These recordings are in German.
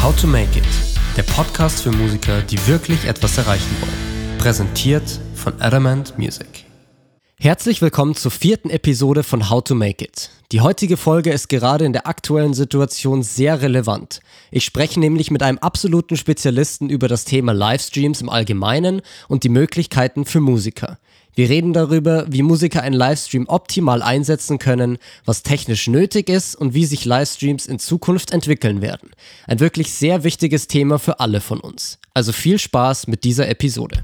How to Make It, der Podcast für Musiker, die wirklich etwas erreichen wollen. Präsentiert von Adamant Music. Herzlich willkommen zur vierten Episode von How to Make It. Die heutige Folge ist gerade in der aktuellen Situation sehr relevant. Ich spreche nämlich mit einem absoluten Spezialisten über das Thema Livestreams im Allgemeinen und die Möglichkeiten für Musiker. Wir reden darüber, wie Musiker einen Livestream optimal einsetzen können, was technisch nötig ist und wie sich Livestreams in Zukunft entwickeln werden. Ein wirklich sehr wichtiges Thema für alle von uns. Also viel Spaß mit dieser Episode.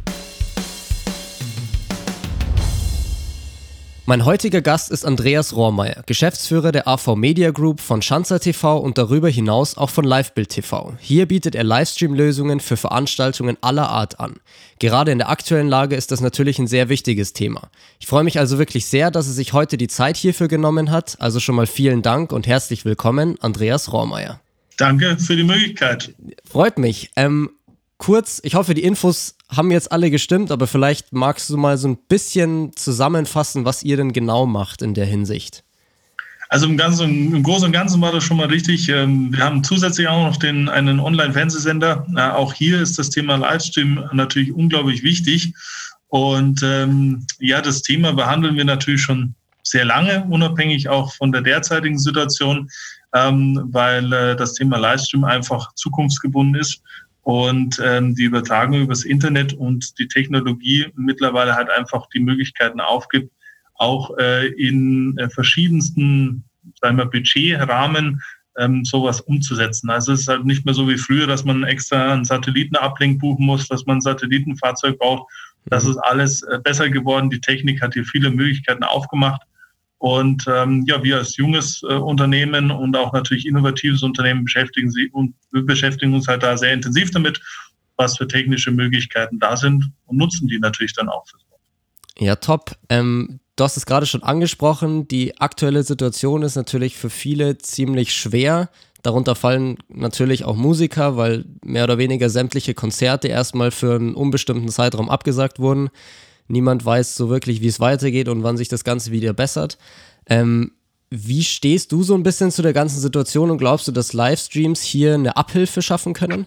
Mein heutiger Gast ist Andreas Rohrmeier, Geschäftsführer der AV Media Group von Schanzer TV und darüber hinaus auch von Livebild TV. Hier bietet er Livestream-Lösungen für Veranstaltungen aller Art an. Gerade in der aktuellen Lage ist das natürlich ein sehr wichtiges Thema. Ich freue mich also wirklich sehr, dass er sich heute die Zeit hierfür genommen hat. Also schon mal vielen Dank und herzlich willkommen, Andreas Rohrmeier. Danke für die Möglichkeit. Freut mich. Ähm, kurz, ich hoffe, die Infos haben jetzt alle gestimmt, aber vielleicht magst du mal so ein bisschen zusammenfassen, was ihr denn genau macht in der Hinsicht. Also im, Ganzen, im Großen und Ganzen war das schon mal richtig. Ähm, wir haben zusätzlich auch noch den, einen Online-Fernsehsender. Auch hier ist das Thema Livestream natürlich unglaublich wichtig. Und ähm, ja, das Thema behandeln wir natürlich schon sehr lange, unabhängig auch von der derzeitigen Situation, ähm, weil äh, das Thema Livestream einfach zukunftsgebunden ist und ähm, die Übertragung übers Internet und die Technologie mittlerweile halt einfach die Möglichkeiten aufgibt, auch äh, in äh, verschiedensten sagen wir, Budgetrahmen ähm, sowas umzusetzen. Also es ist halt nicht mehr so wie früher, dass man extra einen Satellitenablink buchen muss, dass man ein Satellitenfahrzeug braucht. Das mhm. ist alles äh, besser geworden. Die Technik hat hier viele Möglichkeiten aufgemacht. Und ähm, ja, wir als junges äh, Unternehmen und auch natürlich innovatives Unternehmen beschäftigen, sie, und beschäftigen uns halt da sehr intensiv damit, was für technische Möglichkeiten da sind und nutzen die natürlich dann auch für. Ja, top. Ähm, du hast es gerade schon angesprochen, die aktuelle Situation ist natürlich für viele ziemlich schwer. Darunter fallen natürlich auch Musiker, weil mehr oder weniger sämtliche Konzerte erstmal für einen unbestimmten Zeitraum abgesagt wurden. Niemand weiß so wirklich, wie es weitergeht und wann sich das Ganze wieder bessert. Ähm, wie stehst du so ein bisschen zu der ganzen Situation und glaubst du, dass Livestreams hier eine Abhilfe schaffen können?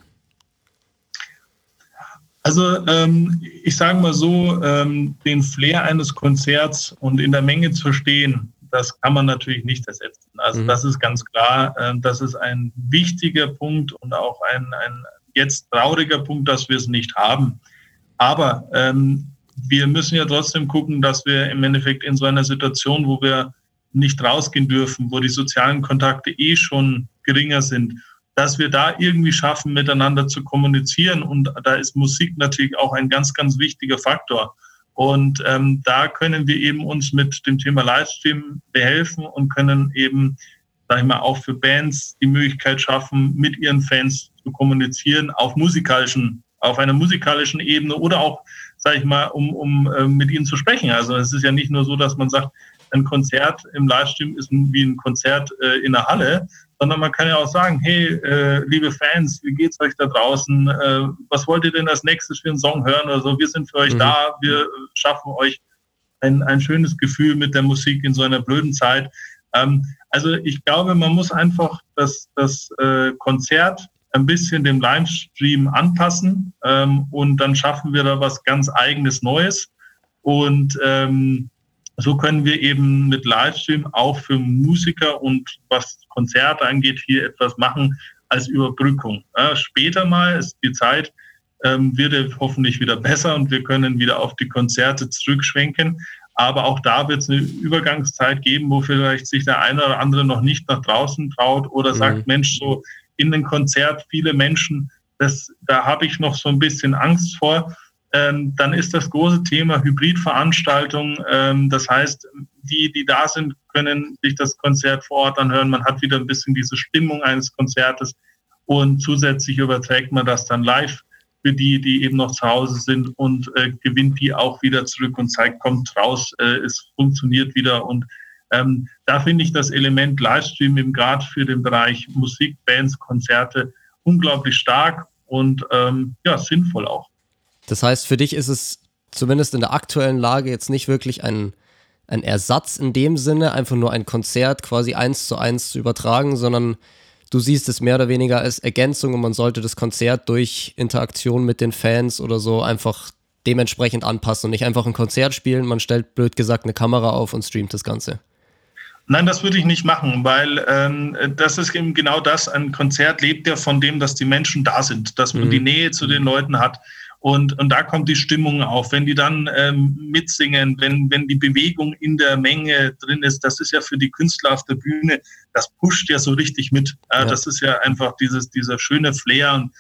Also ähm, ich sage mal so, ähm, den Flair eines Konzerts und in der Menge zu stehen, das kann man natürlich nicht ersetzen. Also mhm. das ist ganz klar, äh, das ist ein wichtiger Punkt und auch ein, ein jetzt trauriger Punkt, dass wir es nicht haben. Aber ähm, wir müssen ja trotzdem gucken, dass wir im Endeffekt in so einer Situation, wo wir nicht rausgehen dürfen, wo die sozialen Kontakte eh schon geringer sind, dass wir da irgendwie schaffen, miteinander zu kommunizieren. Und da ist Musik natürlich auch ein ganz, ganz wichtiger Faktor. Und ähm, da können wir eben uns mit dem Thema Livestream behelfen und können eben, sag ich mal, auch für Bands die Möglichkeit schaffen, mit ihren Fans zu kommunizieren auf musikalischen, auf einer musikalischen Ebene oder auch sage ich mal, um, um äh, mit ihnen zu sprechen. Also es ist ja nicht nur so, dass man sagt, ein Konzert im Livestream ist wie ein Konzert äh, in der Halle, sondern man kann ja auch sagen, hey, äh, liebe Fans, wie geht's euch da draußen? Äh, was wollt ihr denn als nächstes für einen Song hören oder so? Wir sind für euch mhm. da, wir schaffen euch ein, ein schönes Gefühl mit der Musik in so einer blöden Zeit. Ähm, also ich glaube, man muss einfach das, das äh, Konzert ein bisschen dem Livestream anpassen ähm, und dann schaffen wir da was ganz eigenes Neues. Und ähm, so können wir eben mit Livestream auch für Musiker und was Konzerte angeht hier etwas machen als Überbrückung. Ja, später mal ist die Zeit, ähm, wird hoffentlich wieder besser und wir können wieder auf die Konzerte zurückschwenken. Aber auch da wird es eine Übergangszeit geben, wo vielleicht sich der eine oder andere noch nicht nach draußen traut oder mhm. sagt, Mensch, so in ein Konzert viele Menschen, das, da habe ich noch so ein bisschen Angst vor. Ähm, dann ist das große Thema Hybridveranstaltung. Ähm, das heißt, die, die da sind, können sich das Konzert vor Ort anhören. Man hat wieder ein bisschen diese Stimmung eines Konzertes und zusätzlich überträgt man das dann live für die, die eben noch zu Hause sind und äh, gewinnt die auch wieder zurück und zeigt, kommt raus, äh, es funktioniert wieder und ähm, da finde ich das Element Livestream eben gerade für den Bereich Musik, Bands, Konzerte unglaublich stark und ähm, ja, sinnvoll auch. Das heißt, für dich ist es zumindest in der aktuellen Lage jetzt nicht wirklich ein, ein Ersatz in dem Sinne, einfach nur ein Konzert quasi eins zu eins zu übertragen, sondern du siehst es mehr oder weniger als Ergänzung und man sollte das Konzert durch Interaktion mit den Fans oder so einfach dementsprechend anpassen und nicht einfach ein Konzert spielen. Man stellt blöd gesagt eine Kamera auf und streamt das Ganze. Nein, das würde ich nicht machen, weil ähm, das ist eben genau das. Ein Konzert lebt ja von dem, dass die Menschen da sind, dass man mhm. die Nähe zu den Leuten hat. Und, und da kommt die Stimmung auf. Wenn die dann ähm, mitsingen, wenn, wenn die Bewegung in der Menge drin ist, das ist ja für die Künstler auf der Bühne, das pusht ja so richtig mit. Äh, ja. Das ist ja einfach dieses, dieser schöne Flair und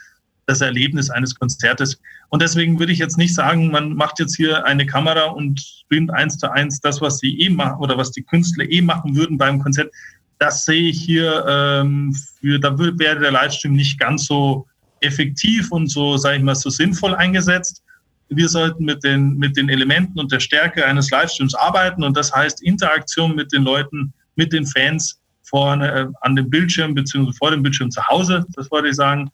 das Erlebnis eines Konzertes. Und deswegen würde ich jetzt nicht sagen, man macht jetzt hier eine Kamera und streamt eins zu eins das, was sie eh machen oder was die Künstler eh machen würden beim Konzert. Das sehe ich hier ähm, für, da wäre der Livestream nicht ganz so effektiv und so, sage ich mal, so sinnvoll eingesetzt. Wir sollten mit den, mit den Elementen und der Stärke eines Livestreams arbeiten und das heißt Interaktion mit den Leuten, mit den Fans vorne äh, an dem Bildschirm beziehungsweise vor dem Bildschirm zu Hause, das wollte ich sagen.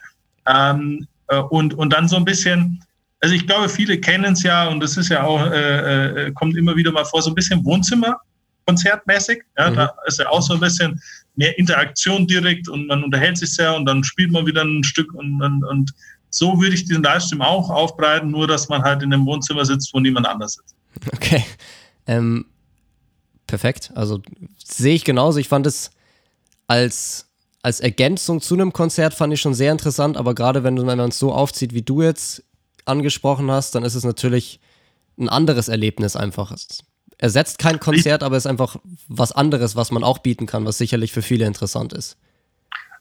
Ähm, äh, und, und dann so ein bisschen, also ich glaube, viele kennen es ja und das ist ja auch, äh, äh, kommt immer wieder mal vor, so ein bisschen Wohnzimmer, konzertmäßig. Ja, mhm. Da ist ja auch so ein bisschen mehr Interaktion direkt und man unterhält sich sehr und dann spielt man wieder ein Stück und, und, und so würde ich diesen Livestream auch aufbreiten, nur dass man halt in einem Wohnzimmer sitzt, wo niemand anders sitzt. Okay. Ähm, perfekt. Also sehe ich genauso. Ich fand es als als Ergänzung zu einem Konzert fand ich schon sehr interessant, aber gerade wenn, man es so aufzieht, wie du jetzt angesprochen hast, dann ist es natürlich ein anderes Erlebnis einfach. Es ersetzt kein Konzert, aber es ist einfach was anderes, was man auch bieten kann, was sicherlich für viele interessant ist.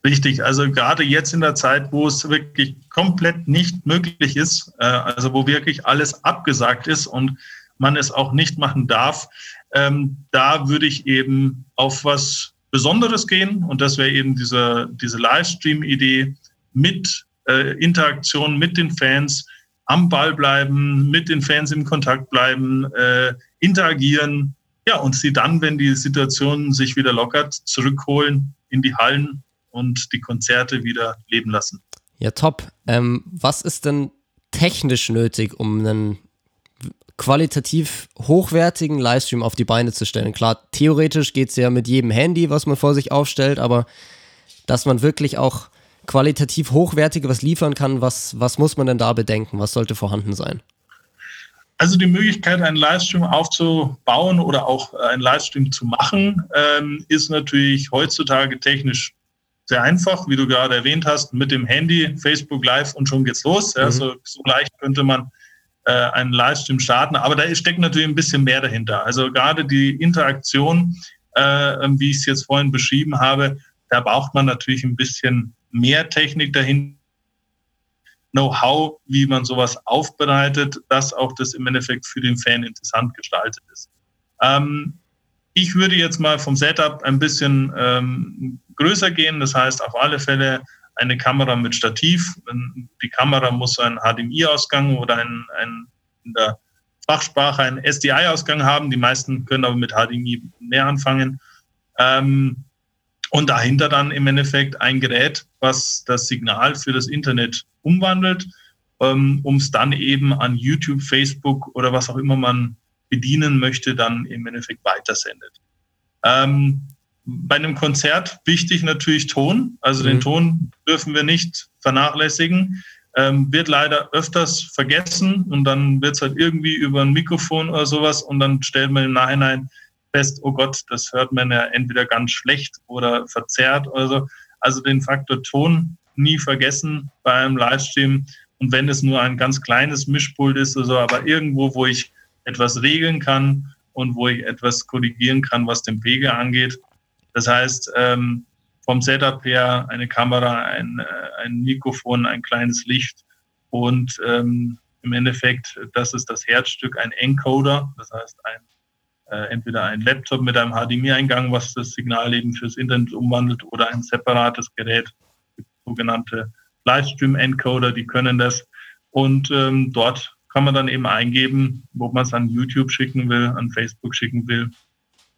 Richtig, also gerade jetzt in der Zeit, wo es wirklich komplett nicht möglich ist, äh, also wo wirklich alles abgesagt ist und man es auch nicht machen darf, ähm, da würde ich eben auf was Besonderes gehen. Und das wäre eben diese, diese Livestream-Idee mit äh, Interaktion mit den Fans, am Ball bleiben, mit den Fans im Kontakt bleiben, äh, interagieren. Ja, und sie dann, wenn die Situation sich wieder lockert, zurückholen in die Hallen und die Konzerte wieder leben lassen. Ja, top. Ähm, was ist denn technisch nötig, um einen qualitativ hochwertigen Livestream auf die Beine zu stellen. Klar, theoretisch geht es ja mit jedem Handy, was man vor sich aufstellt, aber dass man wirklich auch qualitativ hochwertig was liefern kann, was, was muss man denn da bedenken? Was sollte vorhanden sein? Also die Möglichkeit, einen Livestream aufzubauen oder auch einen Livestream zu machen, ähm, ist natürlich heutzutage technisch sehr einfach, wie du gerade erwähnt hast, mit dem Handy, Facebook Live und schon geht's los. Ja, mhm. so, so leicht könnte man äh, einen Livestream starten. Aber da steckt natürlich ein bisschen mehr dahinter. Also gerade die Interaktion, äh, wie ich es jetzt vorhin beschrieben habe, da braucht man natürlich ein bisschen mehr Technik dahin. Know-how, wie man sowas aufbereitet, dass auch das im Endeffekt für den Fan interessant gestaltet ist. Ähm, ich würde jetzt mal vom Setup ein bisschen ähm, größer gehen. Das heißt, auf alle Fälle eine Kamera mit Stativ. Die Kamera muss einen HDMI-Ausgang oder einen, einen in der Fachsprache einen SDI-Ausgang haben. Die meisten können aber mit HDMI mehr anfangen. Ähm, und dahinter dann im Endeffekt ein Gerät, was das Signal für das Internet umwandelt, ähm, um es dann eben an YouTube, Facebook oder was auch immer man bedienen möchte, dann im Endeffekt weitersendet. Ähm, bei einem Konzert wichtig natürlich Ton. Also mhm. den Ton dürfen wir nicht vernachlässigen. Ähm, wird leider öfters vergessen und dann wird es halt irgendwie über ein Mikrofon oder sowas und dann stellt man im Nachhinein fest, oh Gott, das hört man ja entweder ganz schlecht oder verzerrt oder so. Also den Faktor Ton nie vergessen bei einem Livestream und wenn es nur ein ganz kleines Mischpult ist oder so, aber irgendwo, wo ich etwas regeln kann und wo ich etwas korrigieren kann, was den Pegel angeht, das heißt, ähm, vom Setup her eine Kamera, ein, äh, ein Mikrofon, ein kleines Licht und ähm, im Endeffekt, das ist das Herzstück, ein Encoder, das heißt ein, äh, entweder ein Laptop mit einem HDMI-Eingang, was das Signal eben fürs Internet umwandelt, oder ein separates Gerät, sogenannte Livestream-Encoder, die können das. Und ähm, dort kann man dann eben eingeben, wo man es an YouTube schicken will, an Facebook schicken will.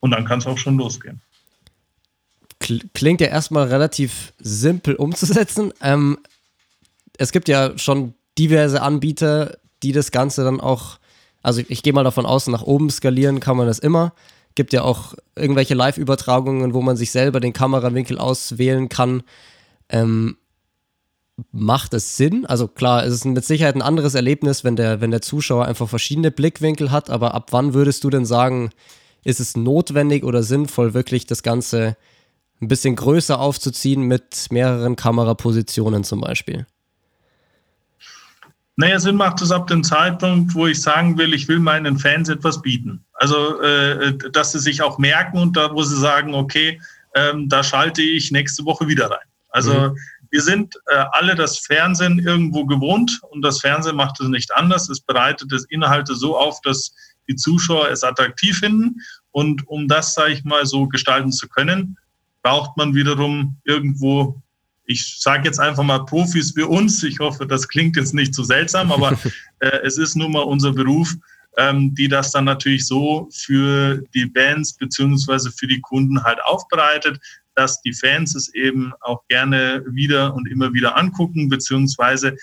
Und dann kann es auch schon losgehen klingt ja erstmal relativ simpel umzusetzen. Ähm, es gibt ja schon diverse Anbieter, die das Ganze dann auch, also ich gehe mal davon aus, nach oben skalieren kann man das immer. Gibt ja auch irgendwelche Live-Übertragungen, wo man sich selber den Kamerawinkel auswählen kann. Ähm, macht es Sinn? Also klar, es ist mit Sicherheit ein anderes Erlebnis, wenn der, wenn der Zuschauer einfach verschiedene Blickwinkel hat, aber ab wann würdest du denn sagen, ist es notwendig oder sinnvoll, wirklich das Ganze ein bisschen größer aufzuziehen mit mehreren Kamerapositionen zum Beispiel? Naja, Sinn macht es ab dem Zeitpunkt, wo ich sagen will, ich will meinen Fans etwas bieten. Also, äh, dass sie sich auch merken und da, wo sie sagen, okay, ähm, da schalte ich nächste Woche wieder rein. Also, mhm. wir sind äh, alle das Fernsehen irgendwo gewohnt und das Fernsehen macht es nicht anders. Es bereitet es Inhalte so auf, dass die Zuschauer es attraktiv finden. Und um das, sage ich mal, so gestalten zu können, braucht man wiederum irgendwo, ich sage jetzt einfach mal Profis wie uns. Ich hoffe, das klingt jetzt nicht so seltsam, aber äh, es ist nun mal unser Beruf, ähm, die das dann natürlich so für die Bands beziehungsweise für die Kunden halt aufbereitet, dass die Fans es eben auch gerne wieder und immer wieder angucken, beziehungsweise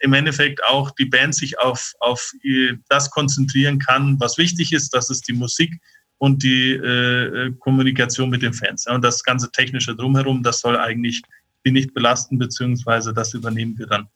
im Endeffekt auch die Band sich auf, auf das konzentrieren kann, was wichtig ist, das ist die Musik und die äh, Kommunikation mit den Fans. und das ganze Technische drumherum, das soll eigentlich die nicht belasten, beziehungsweise das übernehmen wir dann.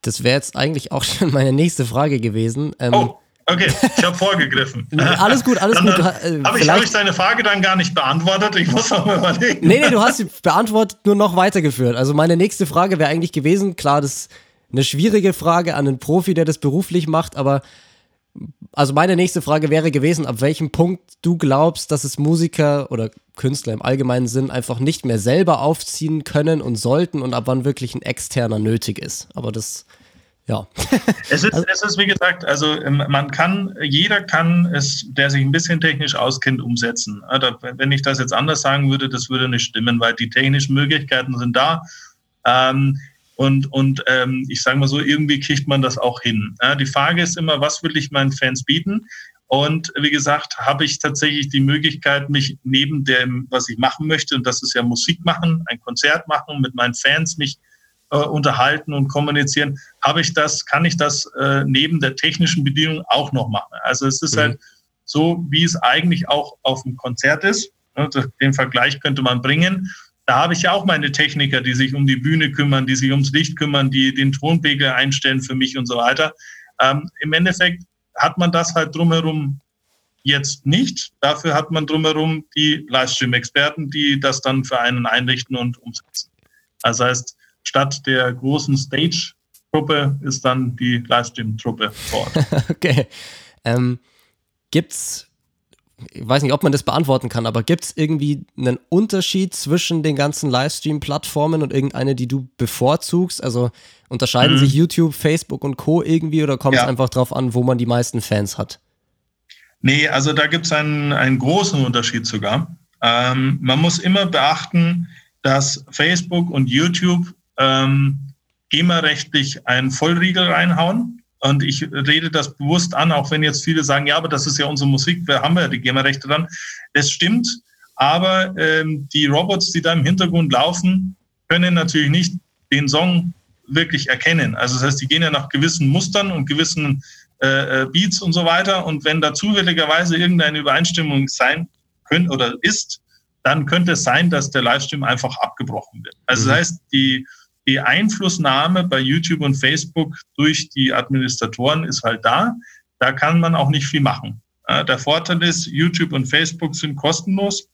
Das wäre jetzt eigentlich auch schon meine nächste Frage gewesen. Ähm, oh, okay, ich habe vorgegriffen. alles gut, alles dann, gut. Äh, habe ich, hab ich deine Frage dann gar nicht beantwortet? Ich muss noch mal überlegen. Nee, nee, du hast sie beantwortet, nur noch weitergeführt. Also meine nächste Frage wäre eigentlich gewesen, klar, das ist eine schwierige Frage an einen Profi, der das beruflich macht, aber also meine nächste Frage wäre gewesen, ab welchem Punkt du glaubst, dass es Musiker oder Künstler im allgemeinen Sinn einfach nicht mehr selber aufziehen können und sollten und ab wann wirklich ein externer nötig ist. Aber das, ja. es, ist, es ist, wie gesagt, also ähm, man kann, jeder kann es, der sich ein bisschen technisch auskennt, umsetzen. Wenn ich das jetzt anders sagen würde, das würde nicht stimmen, weil die technischen Möglichkeiten sind da. Ähm, und, und ähm, ich sage mal so, irgendwie kriegt man das auch hin. Ja, die Frage ist immer, was will ich meinen Fans bieten? Und wie gesagt, habe ich tatsächlich die Möglichkeit, mich neben dem, was ich machen möchte, und das ist ja Musik machen, ein Konzert machen, mit meinen Fans mich äh, unterhalten und kommunizieren, habe ich das, kann ich das äh, neben der technischen Bedienung auch noch machen. Also es ist mhm. halt so, wie es eigentlich auch auf dem Konzert ist. Den Vergleich könnte man bringen da habe ich ja auch meine Techniker, die sich um die Bühne kümmern, die sich ums Licht kümmern, die den Tonpegel einstellen für mich und so weiter. Ähm, Im Endeffekt hat man das halt drumherum jetzt nicht. Dafür hat man drumherum die Livestream-Experten, die das dann für einen einrichten und umsetzen. Also heißt, statt der großen Stage-Truppe ist dann die Livestream-Truppe vor Ort. okay. Ähm, gibt's ich weiß nicht, ob man das beantworten kann, aber gibt es irgendwie einen Unterschied zwischen den ganzen Livestream-Plattformen und irgendeine, die du bevorzugst? Also unterscheiden mhm. sich YouTube, Facebook und Co. irgendwie oder kommt es einfach darauf an, wo man die meisten Fans hat? Nee, also da gibt es einen, einen großen Unterschied sogar. Ähm, man muss immer beachten, dass Facebook und YouTube ähm, GEMA-rechtlich einen Vollriegel reinhauen. Und ich rede das bewusst an, auch wenn jetzt viele sagen, ja, aber das ist ja unsere Musik, wir haben ja die GEMA-Rechte dann. Es stimmt, aber ähm, die Robots, die da im Hintergrund laufen, können natürlich nicht den Song wirklich erkennen. Also das heißt, die gehen ja nach gewissen Mustern und gewissen äh, äh Beats und so weiter. Und wenn da zufälligerweise irgendeine Übereinstimmung sein könnte oder ist, dann könnte es sein, dass der Livestream einfach abgebrochen wird. Also das mhm. heißt, die die Einflussnahme bei YouTube und Facebook durch die Administratoren ist halt da. Da kann man auch nicht viel machen. Der Vorteil ist, YouTube und Facebook sind kostenlos.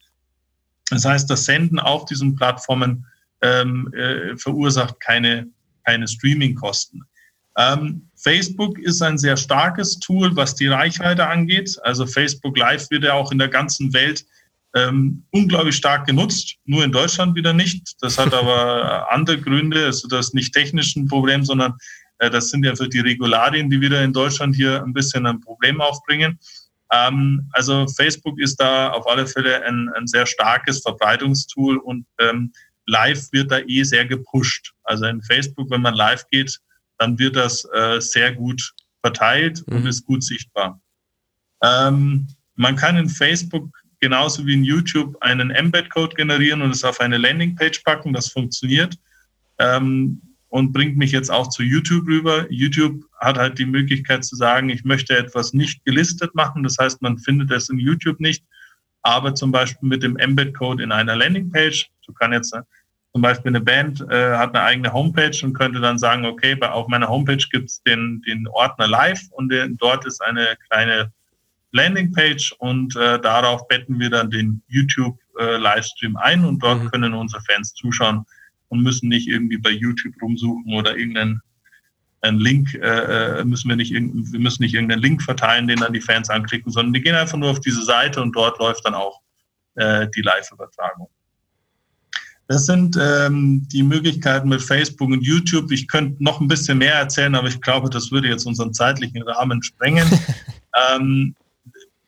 Das heißt, das Senden auf diesen Plattformen ähm, äh, verursacht keine, keine Streaming-Kosten. Ähm, Facebook ist ein sehr starkes Tool, was die Reichweite angeht. Also Facebook Live wird ja auch in der ganzen Welt ähm, unglaublich stark genutzt, nur in Deutschland wieder nicht. Das hat aber andere Gründe, also das ist nicht technisch ein Problem, sondern äh, das sind ja für die Regularien, die wieder in Deutschland hier ein bisschen ein Problem aufbringen. Ähm, also Facebook ist da auf alle Fälle ein, ein sehr starkes Verbreitungstool und ähm, live wird da eh sehr gepusht. Also in Facebook, wenn man live geht, dann wird das äh, sehr gut verteilt mhm. und ist gut sichtbar. Ähm, man kann in Facebook genauso wie in YouTube einen Embed-Code generieren und es auf eine Landingpage packen. Das funktioniert ähm, und bringt mich jetzt auch zu YouTube rüber. YouTube hat halt die Möglichkeit zu sagen, ich möchte etwas nicht gelistet machen. Das heißt, man findet es in YouTube nicht, aber zum Beispiel mit dem Embed-Code in einer Landingpage. So kann jetzt zum zum Beispiel eine Band äh, hat eine eigene Homepage und könnte dann sagen, okay, auf meiner Homepage gibt es den, den Ordner live und den, dort ist eine kleine Landingpage und äh, darauf betten wir dann den YouTube-Livestream äh, ein und dort mhm. können unsere Fans zuschauen und müssen nicht irgendwie bei YouTube rumsuchen oder irgendeinen einen Link, äh, äh müssen wir nicht, wir müssen nicht irgendeinen Link verteilen, den dann die Fans anklicken, sondern die gehen einfach nur auf diese Seite und dort läuft dann auch äh, die Live-Übertragung. Das sind ähm, die Möglichkeiten mit Facebook und YouTube. Ich könnte noch ein bisschen mehr erzählen, aber ich glaube, das würde jetzt unseren zeitlichen Rahmen sprengen. ähm,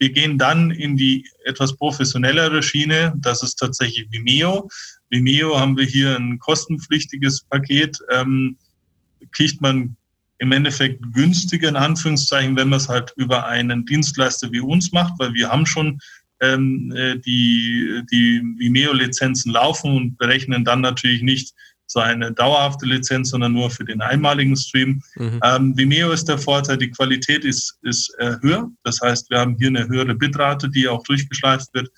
wir gehen dann in die etwas professionellere Schiene. Das ist tatsächlich Vimeo. Vimeo haben wir hier ein kostenpflichtiges Paket. Ähm, kriegt man im Endeffekt günstiger, in Anführungszeichen, wenn man es halt über einen Dienstleister wie uns macht, weil wir haben schon ähm, äh, die, die Vimeo-Lizenzen laufen und berechnen dann natürlich nicht so eine dauerhafte Lizenz, sondern nur für den einmaligen Stream. Mhm. Ähm, Vimeo ist der Vorteil, die Qualität ist, ist äh, höher. Das heißt, wir haben hier eine höhere Bitrate, die auch durchgeschleift wird.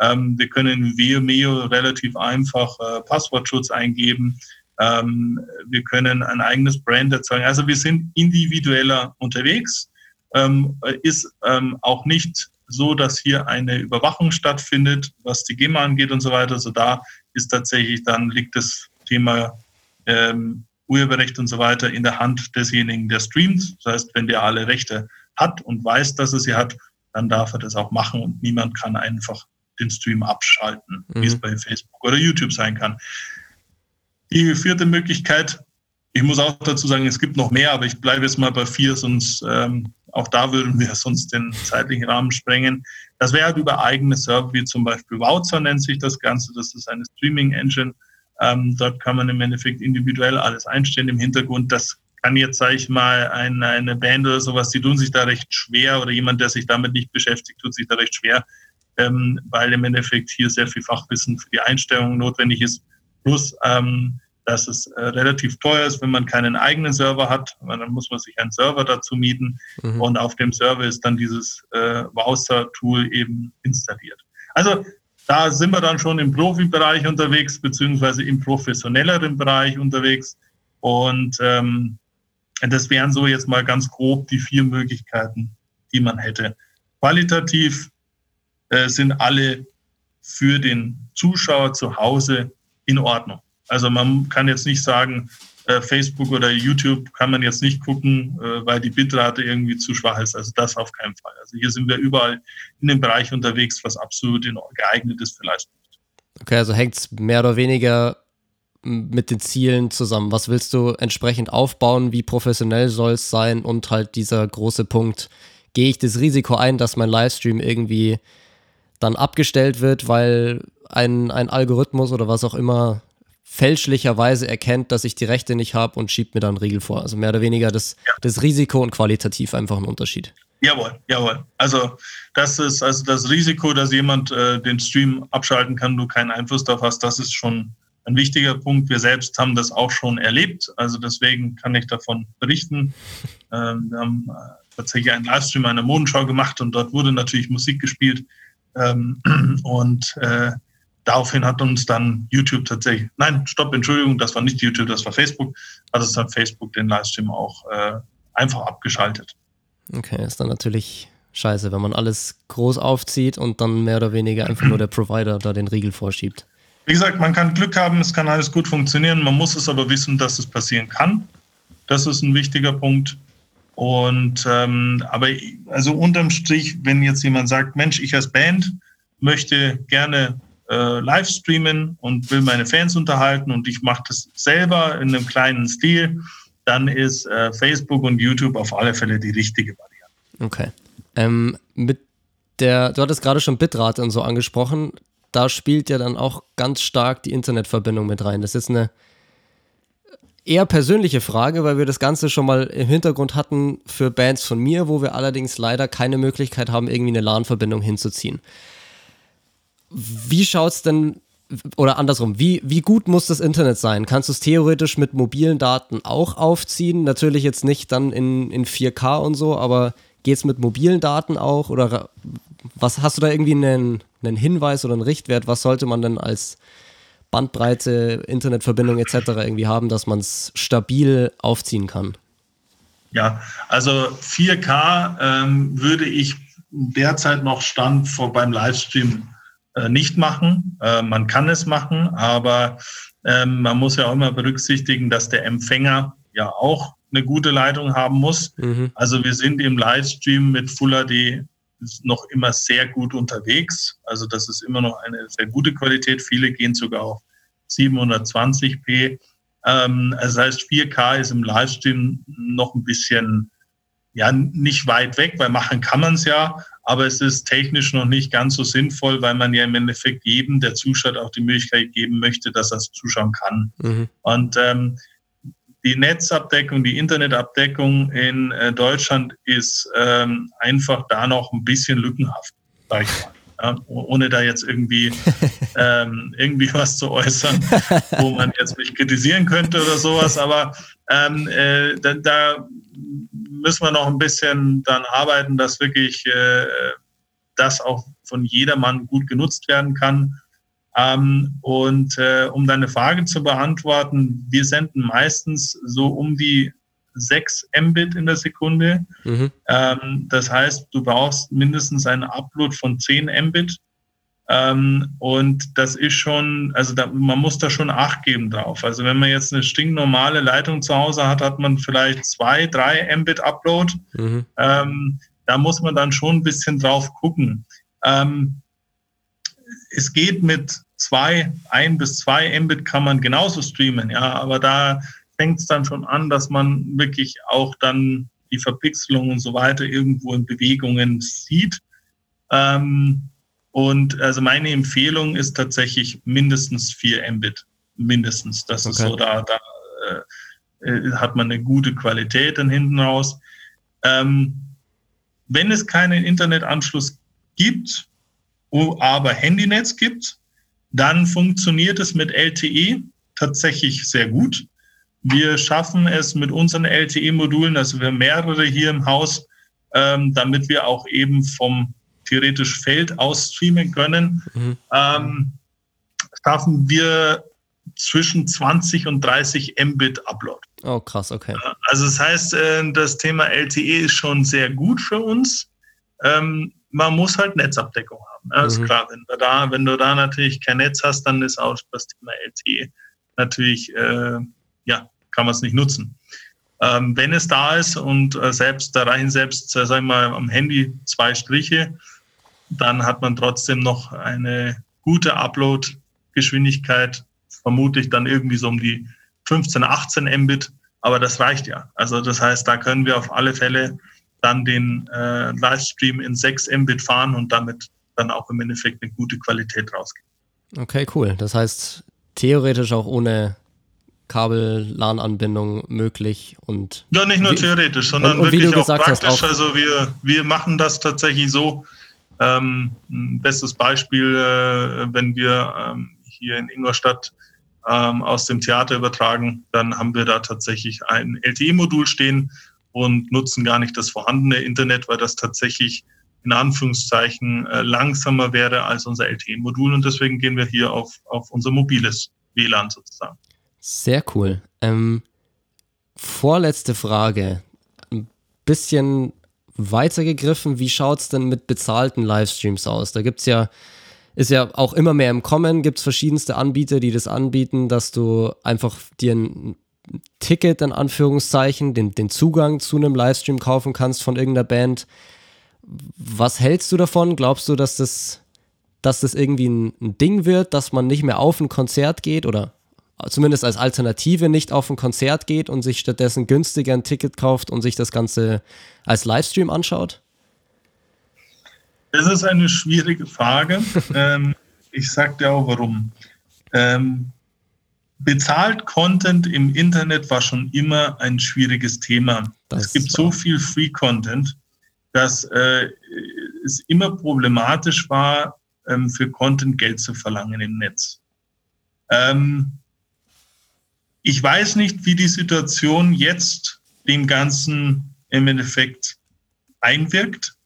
Ähm, wir können in Vimeo relativ einfach äh, Passwortschutz eingeben. Ähm, wir können ein eigenes Brand erzeugen. Also wir sind individueller unterwegs. Ähm, ist ähm, auch nicht so, dass hier eine Überwachung stattfindet, was die GEMA angeht und so weiter. Also da ist tatsächlich, dann liegt das Thema ähm, Urheberrecht und so weiter in der Hand desjenigen, der streamt. Das heißt, wenn der alle Rechte hat und weiß, dass er sie hat, dann darf er das auch machen und niemand kann einfach den Stream abschalten, mhm. wie es bei Facebook oder YouTube sein kann. Die vierte Möglichkeit, ich muss auch dazu sagen, es gibt noch mehr, aber ich bleibe jetzt mal bei vier, sonst ähm, auch da würden wir sonst den zeitlichen Rahmen sprengen. Das wäre halt über eigene Server, wie zum Beispiel Wowzer nennt sich das Ganze. Das ist eine Streaming-Engine. Ähm, dort kann man im Endeffekt individuell alles einstellen im Hintergrund. Das kann jetzt, sage ich mal, eine, eine Band oder sowas, die tun sich da recht schwer oder jemand, der sich damit nicht beschäftigt, tut sich da recht schwer, ähm, weil im Endeffekt hier sehr viel Fachwissen für die Einstellung notwendig ist. Plus ähm, dass es äh, relativ teuer ist, wenn man keinen eigenen Server hat. Dann muss man sich einen Server dazu mieten mhm. und auf dem Server ist dann dieses äh, Wowser-Tool eben installiert. Also da sind wir dann schon im Profibereich unterwegs, beziehungsweise im professionelleren Bereich unterwegs. Und ähm, das wären so jetzt mal ganz grob die vier Möglichkeiten, die man hätte. Qualitativ äh, sind alle für den Zuschauer zu Hause in Ordnung. Also man kann jetzt nicht sagen, äh, Facebook oder YouTube kann man jetzt nicht gucken, äh, weil die Bitrate irgendwie zu schwach ist. Also das auf keinen Fall. Also hier sind wir überall in dem Bereich unterwegs, was absolut geeignet ist für Leistung. Okay, also hängt es mehr oder weniger mit den Zielen zusammen. Was willst du entsprechend aufbauen? Wie professionell soll es sein? Und halt dieser große Punkt, gehe ich das Risiko ein, dass mein Livestream irgendwie dann abgestellt wird, weil ein, ein Algorithmus oder was auch immer fälschlicherweise erkennt, dass ich die Rechte nicht habe und schiebt mir dann einen Riegel vor. Also mehr oder weniger das, ja. das Risiko und qualitativ einfach ein Unterschied. Jawohl, jawohl. Also das ist also das Risiko, dass jemand äh, den Stream abschalten kann, du keinen Einfluss darauf hast, das ist schon ein wichtiger Punkt. Wir selbst haben das auch schon erlebt, also deswegen kann ich davon berichten. Ähm, wir haben äh, tatsächlich einen Livestream einer Modenschau gemacht und dort wurde natürlich Musik gespielt. Ähm, und äh, daraufhin hat uns dann YouTube tatsächlich, nein, stopp, Entschuldigung, das war nicht YouTube, das war Facebook, hat es dann Facebook den Livestream auch äh, einfach abgeschaltet. Okay, ist dann natürlich scheiße, wenn man alles groß aufzieht und dann mehr oder weniger einfach nur der Provider da den Riegel vorschiebt. Wie gesagt, man kann Glück haben, es kann alles gut funktionieren, man muss es aber wissen, dass es passieren kann. Das ist ein wichtiger Punkt. Und ähm, aber also unterm Strich, wenn jetzt jemand sagt, Mensch, ich als Band möchte gerne äh, live streamen und will meine Fans unterhalten und ich mache das selber in einem kleinen Stil, dann ist äh, Facebook und YouTube auf alle Fälle die richtige Variante. Okay. Ähm, mit der, du hattest gerade schon Bitrate und so angesprochen. Da spielt ja dann auch ganz stark die Internetverbindung mit rein. Das ist eine eher persönliche Frage, weil wir das Ganze schon mal im Hintergrund hatten für Bands von mir, wo wir allerdings leider keine Möglichkeit haben, irgendwie eine LAN-Verbindung hinzuziehen. Wie schaut es denn, oder andersrum, wie, wie gut muss das Internet sein? Kannst du es theoretisch mit mobilen Daten auch aufziehen? Natürlich jetzt nicht dann in, in 4K und so, aber geht es mit mobilen Daten auch? Oder was hast du da irgendwie einen, einen Hinweis oder einen Richtwert? Was sollte man denn als Bandbreite, Internetverbindung etc. irgendwie haben, dass man es stabil aufziehen kann? Ja, also 4K ähm, würde ich derzeit noch Stand vor beim Livestream nicht machen. Äh, man kann es machen, aber ähm, man muss ja auch immer berücksichtigen, dass der Empfänger ja auch eine gute Leitung haben muss. Mhm. Also wir sind im Livestream mit Full HD noch immer sehr gut unterwegs. Also das ist immer noch eine sehr gute Qualität. Viele gehen sogar auf 720p. Ähm, das heißt, 4K ist im Livestream noch ein bisschen, ja, nicht weit weg, weil machen kann man es ja, aber es ist technisch noch nicht ganz so sinnvoll, weil man ja im Endeffekt jedem, der zuschaut, auch die Möglichkeit geben möchte, dass er zuschauen kann. Mhm. Und ähm, die Netzabdeckung, die Internetabdeckung in äh, Deutschland ist ähm, einfach da noch ein bisschen lückenhaft, sag ich mal. Ja, ohne da jetzt irgendwie, ähm, irgendwie was zu äußern, wo man jetzt mich kritisieren könnte oder sowas. Aber ähm, äh, da, da, müssen wir noch ein bisschen dann arbeiten, dass wirklich äh, das auch von jedermann gut genutzt werden kann. Ähm, und äh, um deine Frage zu beantworten, wir senden meistens so um die 6 Mbit in der Sekunde. Mhm. Ähm, das heißt, du brauchst mindestens einen Upload von 10 Mbit. Ähm, und das ist schon, also da, man muss da schon Acht geben drauf. Also wenn man jetzt eine stinknormale Leitung zu Hause hat, hat man vielleicht 2, 3 Mbit Upload. Mhm. Ähm, da muss man dann schon ein bisschen drauf gucken. Ähm, es geht mit zwei, ein bis zwei Mbit kann man genauso streamen, ja, aber da fängt es dann schon an, dass man wirklich auch dann die Verpixelung und so weiter irgendwo in Bewegungen sieht. Ähm, und also meine Empfehlung ist tatsächlich mindestens 4 Mbit. Mindestens. Das okay. ist so, da, da äh, äh, hat man eine gute Qualität dann hinten raus. Ähm, wenn es keinen Internetanschluss gibt, aber Handynetz gibt, dann funktioniert es mit LTE tatsächlich sehr gut. Wir schaffen es mit unseren LTE-Modulen, also wir mehrere hier im Haus, ähm, damit wir auch eben vom theoretisch Feld aus streamen können, mhm. ähm, schaffen wir zwischen 20 und 30 Mbit Upload. Oh, krass, okay. Also das heißt, äh, das Thema LTE ist schon sehr gut für uns. Ähm, man muss halt Netzabdeckung haben. Mhm. ist klar, wenn du, da, wenn du da natürlich kein Netz hast, dann ist auch das Thema LTE natürlich äh, ja, kann man es nicht nutzen. Ähm, wenn es da ist und äh, selbst da rein selbst, äh, sagen wir mal, am Handy zwei Striche, dann hat man trotzdem noch eine gute Upload-Geschwindigkeit, vermutlich dann irgendwie so um die 15, 18 Mbit, aber das reicht ja. Also das heißt, da können wir auf alle Fälle dann den äh, Livestream in 6 Mbit fahren und damit dann auch im Endeffekt eine gute Qualität rausgeben. Okay, cool. Das heißt, theoretisch auch ohne Kabel-LAN-Anbindung möglich und ja nicht nur wie, theoretisch, sondern und, und wirklich auch praktisch. Hast, auch also wir wir machen das tatsächlich so. Ähm, bestes Beispiel, äh, wenn wir ähm, hier in Ingolstadt ähm, aus dem Theater übertragen, dann haben wir da tatsächlich ein LTE-Modul stehen und nutzen gar nicht das vorhandene Internet, weil das tatsächlich in Anführungszeichen äh, langsamer wäre als unser LTE-Modul und deswegen gehen wir hier auf, auf unser mobiles WLAN sozusagen. Sehr cool. Ähm, vorletzte Frage. Ein bisschen weiter gegriffen. Wie schaut es denn mit bezahlten Livestreams aus? Da gibt es ja, ist ja auch immer mehr im Kommen, gibt es verschiedenste Anbieter, die das anbieten, dass du einfach dir ein Ticket, in Anführungszeichen, den, den Zugang zu einem Livestream kaufen kannst von irgendeiner Band. Was hältst du davon? Glaubst du, dass das, dass das irgendwie ein, ein Ding wird, dass man nicht mehr auf ein Konzert geht oder zumindest als Alternative nicht auf ein Konzert geht und sich stattdessen günstiger ein Ticket kauft und sich das Ganze als Livestream anschaut? Das ist eine schwierige Frage. ähm, ich sage dir auch warum. Ähm, bezahlt Content im Internet war schon immer ein schwieriges Thema. Das es gibt so viel Free Content, dass äh, es immer problematisch war, ähm, für Content Geld zu verlangen im Netz. Ähm, ich weiß nicht, wie die Situation jetzt dem Ganzen im Endeffekt einwirkt.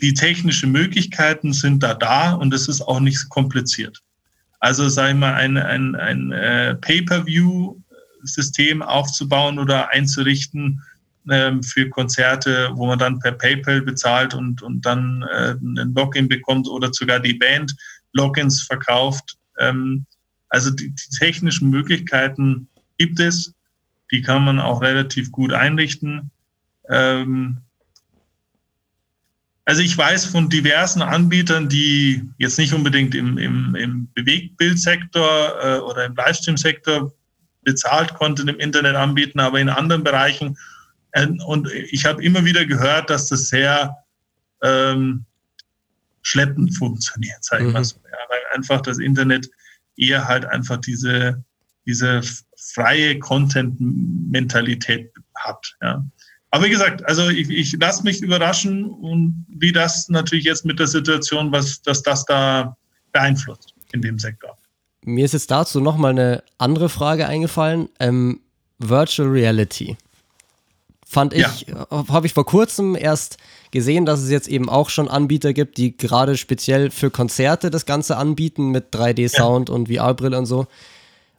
Die technischen Möglichkeiten sind da da und es ist auch nicht kompliziert. Also ich mal, ein, ein, ein äh, Pay-per-View-System aufzubauen oder einzurichten ähm, für Konzerte, wo man dann per PayPal bezahlt und, und dann äh, ein Login bekommt oder sogar die Band Logins verkauft. Ähm, also die, die technischen Möglichkeiten gibt es. Die kann man auch relativ gut einrichten. Ähm, also ich weiß von diversen Anbietern, die jetzt nicht unbedingt im, im, im Bewegtbildsektor äh, oder im Livestream-Sektor bezahlt Content im Internet anbieten, aber in anderen Bereichen. Äh, und ich habe immer wieder gehört, dass das sehr ähm, schleppend funktioniert, sage ich mhm. mal so. Ja, weil einfach das Internet eher halt einfach diese, diese freie Content-Mentalität hat. Ja. Aber wie gesagt, also ich, ich lasse mich überraschen und wie das natürlich jetzt mit der Situation, was dass das da beeinflusst in dem Sektor. Mir ist jetzt dazu nochmal eine andere Frage eingefallen. Ähm, Virtual Reality. Fand ich, ja. habe ich vor kurzem erst gesehen, dass es jetzt eben auch schon Anbieter gibt, die gerade speziell für Konzerte das Ganze anbieten mit 3D-Sound ja. und VR-Brille und so.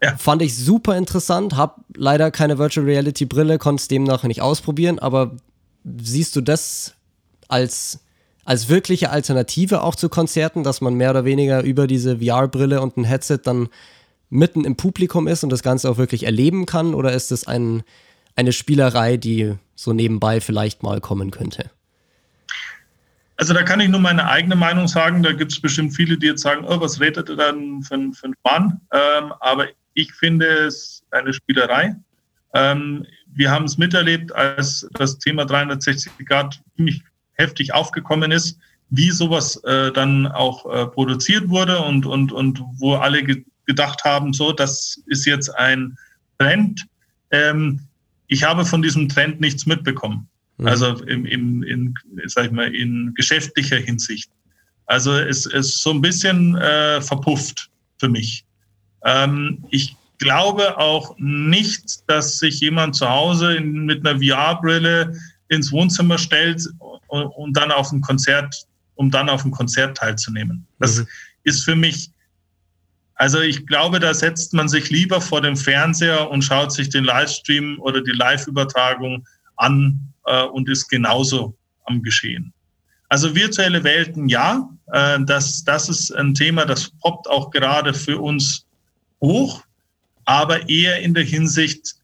Ja. Fand ich super interessant, hab leider keine Virtual Reality Brille, konnte es demnach nicht ausprobieren, aber siehst du das als, als wirkliche Alternative auch zu Konzerten, dass man mehr oder weniger über diese VR-Brille und ein Headset dann mitten im Publikum ist und das Ganze auch wirklich erleben kann? Oder ist es ein, eine Spielerei, die so nebenbei vielleicht mal kommen könnte? Also da kann ich nur meine eigene Meinung sagen. Da gibt es bestimmt viele, die jetzt sagen, oh, was redet ihr dann für, für einen Mann? Ähm, aber ich finde es eine Spielerei. Ähm, wir haben es miterlebt, als das Thema 360 Grad ziemlich heftig aufgekommen ist, wie sowas äh, dann auch äh, produziert wurde und, und, und wo alle ge gedacht haben, so, das ist jetzt ein Trend. Ähm, ich habe von diesem Trend nichts mitbekommen. Mhm. Also im, im, in, sag ich mal, in geschäftlicher Hinsicht. Also es ist so ein bisschen äh, verpufft für mich. Ähm, ich glaube auch nicht, dass sich jemand zu Hause in, mit einer VR-Brille ins Wohnzimmer stellt und, und, dann auf ein Konzert, um dann auf ein Konzert teilzunehmen. Das mhm. ist für mich, also ich glaube, da setzt man sich lieber vor dem Fernseher und schaut sich den Livestream oder die Live-Übertragung an äh, und ist genauso am Geschehen. Also virtuelle Welten, ja, äh, das, das ist ein Thema, das poppt auch gerade für uns hoch, aber eher in der Hinsicht,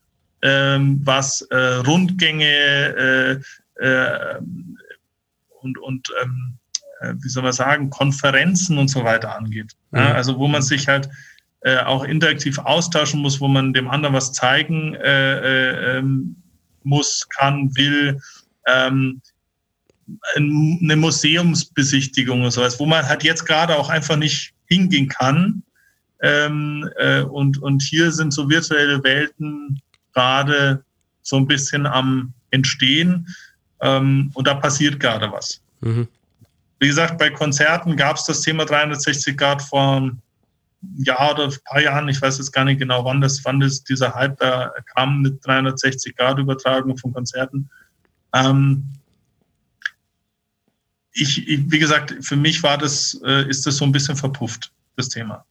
ähm, was äh, Rundgänge äh, äh, und, und ähm, äh, wie soll man sagen, Konferenzen und so weiter angeht. Mhm. Also wo man sich halt äh, auch interaktiv austauschen muss, wo man dem anderen was zeigen äh, ähm, muss, kann, will. Ähm, eine Museumsbesichtigung und sowas, wo man halt jetzt gerade auch einfach nicht hingehen kann, ähm, äh, und, und hier sind so virtuelle Welten gerade so ein bisschen am Entstehen. Ähm, und da passiert gerade was. Mhm. Wie gesagt, bei Konzerten gab es das Thema 360 Grad vor einem Jahr oder ein paar Jahren, ich weiß jetzt gar nicht genau, wann das, wann das dieser Hype da kam mit 360 Grad Übertragung von Konzerten. Ähm, ich, ich, wie gesagt, für mich war das, äh, ist das so ein bisschen verpufft, das Thema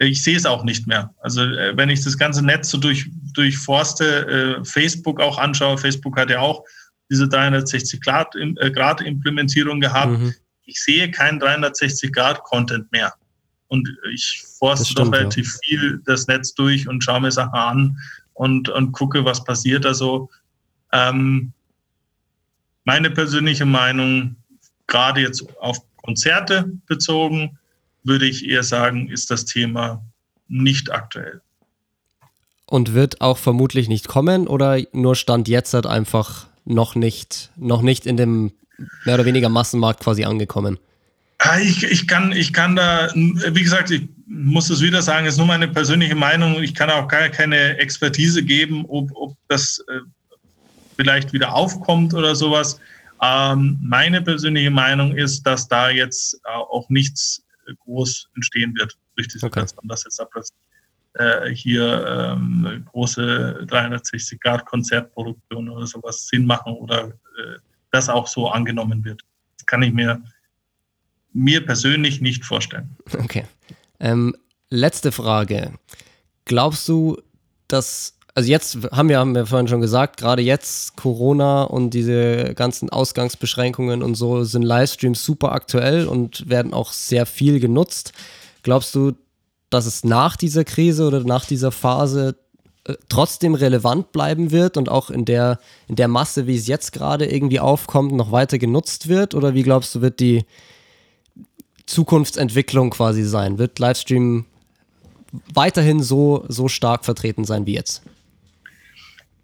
ich sehe es auch nicht mehr. Also äh, wenn ich das ganze Netz so durch, durchforste, äh, Facebook auch anschaue, Facebook hat ja auch diese 360 Grad, äh, Grad Implementierung gehabt. Mhm. Ich sehe keinen 360 Grad Content mehr. Und ich forste stimmt, doch relativ ja. viel das Netz durch und schaue mir Sachen an und, und gucke, was passiert. Also ähm, meine persönliche Meinung, gerade jetzt auf Konzerte bezogen, würde ich eher sagen, ist das Thema nicht aktuell. Und wird auch vermutlich nicht kommen oder nur Stand jetzt hat einfach noch nicht, noch nicht in dem mehr oder weniger Massenmarkt quasi angekommen? Ah, ich, ich, kann, ich kann da, wie gesagt, ich muss es wieder sagen, ist nur meine persönliche Meinung. Ich kann auch gar keine Expertise geben, ob, ob das äh, vielleicht wieder aufkommt oder sowas. Ähm, meine persönliche Meinung ist, dass da jetzt auch nichts groß entstehen wird durch diese okay. Plattform, dass jetzt ab äh, hier ähm, große 360-Grad-Konzertproduktionen oder sowas Sinn machen oder äh, das auch so angenommen wird. Das kann ich mir, mir persönlich nicht vorstellen. Okay. Ähm, letzte Frage. Glaubst du, dass, also jetzt haben wir, haben wir vorhin schon gesagt, gerade jetzt Corona und diese ganzen Ausgangsbeschränkungen und so sind Livestreams super aktuell und werden auch sehr viel genutzt. Glaubst du, dass es nach dieser Krise oder nach dieser Phase trotzdem relevant bleiben wird und auch in der, in der Masse, wie es jetzt gerade irgendwie aufkommt, noch weiter genutzt wird? Oder wie glaubst du, wird die Zukunftsentwicklung quasi sein? Wird Livestream weiterhin so, so stark vertreten sein wie jetzt?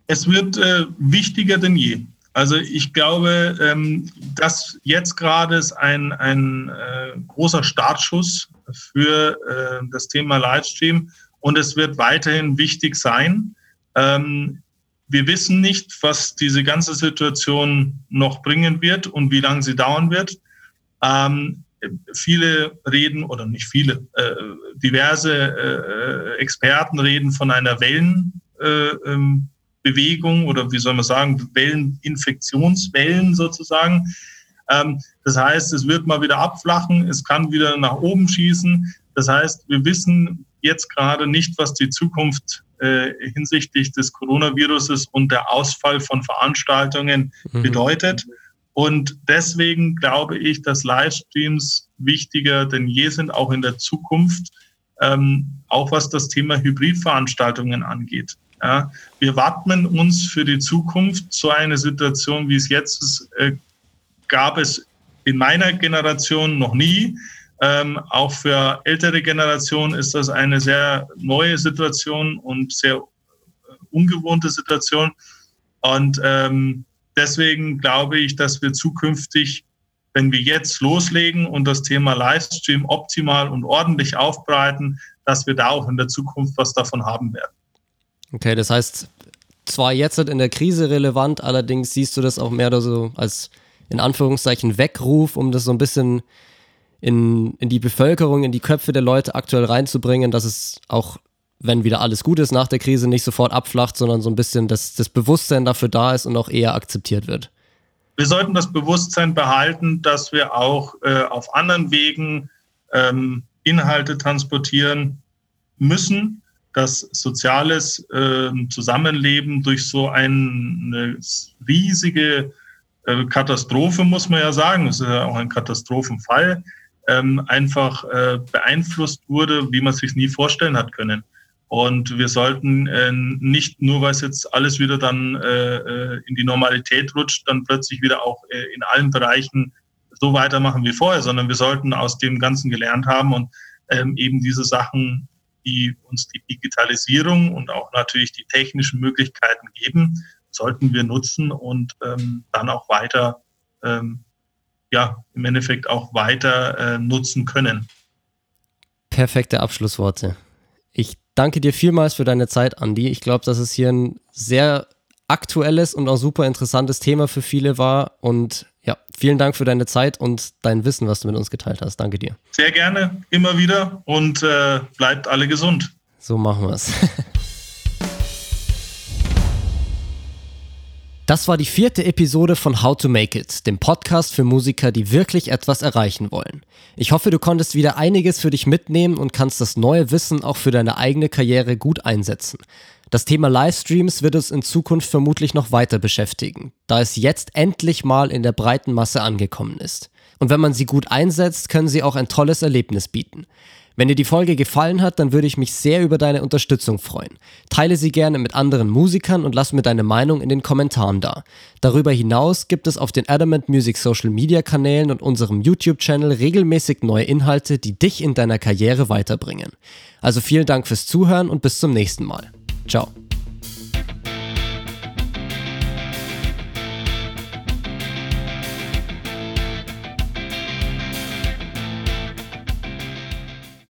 Es wird äh, wichtiger denn je. Also ich glaube, ähm, dass jetzt gerade ist ein, ein äh, großer Startschuss für äh, das Thema Livestream und es wird weiterhin wichtig sein. Ähm, wir wissen nicht, was diese ganze Situation noch bringen wird und wie lange sie dauern wird. Ähm, viele reden, oder nicht viele, äh, diverse äh, Experten reden von einer Wellenbewegung äh, oder wie soll man sagen, Welleninfektionswellen sozusagen. Ähm, das heißt, es wird mal wieder abflachen, es kann wieder nach oben schießen. Das heißt, wir wissen jetzt gerade nicht, was die Zukunft äh, hinsichtlich des Coronaviruses und der Ausfall von Veranstaltungen mhm. bedeutet. Und deswegen glaube ich, dass Livestreams wichtiger denn je sind, auch in der Zukunft, ähm, auch was das Thema Hybridveranstaltungen angeht. Ja, wir wappnen uns für die Zukunft. So eine Situation, wie es jetzt ist, äh, gab es in meiner Generation noch nie. Ähm, auch für ältere Generationen ist das eine sehr neue Situation und sehr ungewohnte Situation. Und ähm, deswegen glaube ich, dass wir zukünftig, wenn wir jetzt loslegen und das Thema Livestream optimal und ordentlich aufbereiten, dass wir da auch in der Zukunft was davon haben werden. Okay, das heißt, zwar jetzt in der Krise relevant, allerdings siehst du das auch mehr so als in Anführungszeichen Weckruf, um das so ein bisschen in, in die Bevölkerung, in die Köpfe der Leute aktuell reinzubringen, dass es auch, wenn wieder alles gut ist nach der Krise, nicht sofort abflacht, sondern so ein bisschen das, das Bewusstsein dafür da ist und auch eher akzeptiert wird. Wir sollten das Bewusstsein behalten, dass wir auch äh, auf anderen Wegen ähm, Inhalte transportieren müssen, dass soziales äh, Zusammenleben durch so eine riesige äh, Katastrophe, muss man ja sagen, es ist ja auch ein Katastrophenfall, ähm, einfach äh, beeinflusst wurde, wie man sich nie vorstellen hat können. Und wir sollten äh, nicht nur, weil es jetzt alles wieder dann äh, äh, in die Normalität rutscht, dann plötzlich wieder auch äh, in allen Bereichen so weitermachen wie vorher, sondern wir sollten aus dem Ganzen gelernt haben und ähm, eben diese Sachen, die uns die Digitalisierung und auch natürlich die technischen Möglichkeiten geben, sollten wir nutzen und ähm, dann auch weiter ähm, ja, im Endeffekt auch weiter äh, nutzen können. Perfekte Abschlussworte. Ich danke dir vielmals für deine Zeit, Andi. Ich glaube, dass es hier ein sehr aktuelles und auch super interessantes Thema für viele war. Und ja, vielen Dank für deine Zeit und dein Wissen, was du mit uns geteilt hast. Danke dir. Sehr gerne, immer wieder und äh, bleibt alle gesund. So machen wir es. Das war die vierte Episode von How to Make It, dem Podcast für Musiker, die wirklich etwas erreichen wollen. Ich hoffe, du konntest wieder einiges für dich mitnehmen und kannst das neue Wissen auch für deine eigene Karriere gut einsetzen. Das Thema Livestreams wird uns in Zukunft vermutlich noch weiter beschäftigen, da es jetzt endlich mal in der breiten Masse angekommen ist. Und wenn man sie gut einsetzt, können sie auch ein tolles Erlebnis bieten. Wenn dir die Folge gefallen hat, dann würde ich mich sehr über deine Unterstützung freuen. Teile sie gerne mit anderen Musikern und lass mir deine Meinung in den Kommentaren da. Darüber hinaus gibt es auf den Adamant Music Social Media Kanälen und unserem YouTube-Channel regelmäßig neue Inhalte, die dich in deiner Karriere weiterbringen. Also vielen Dank fürs Zuhören und bis zum nächsten Mal. Ciao.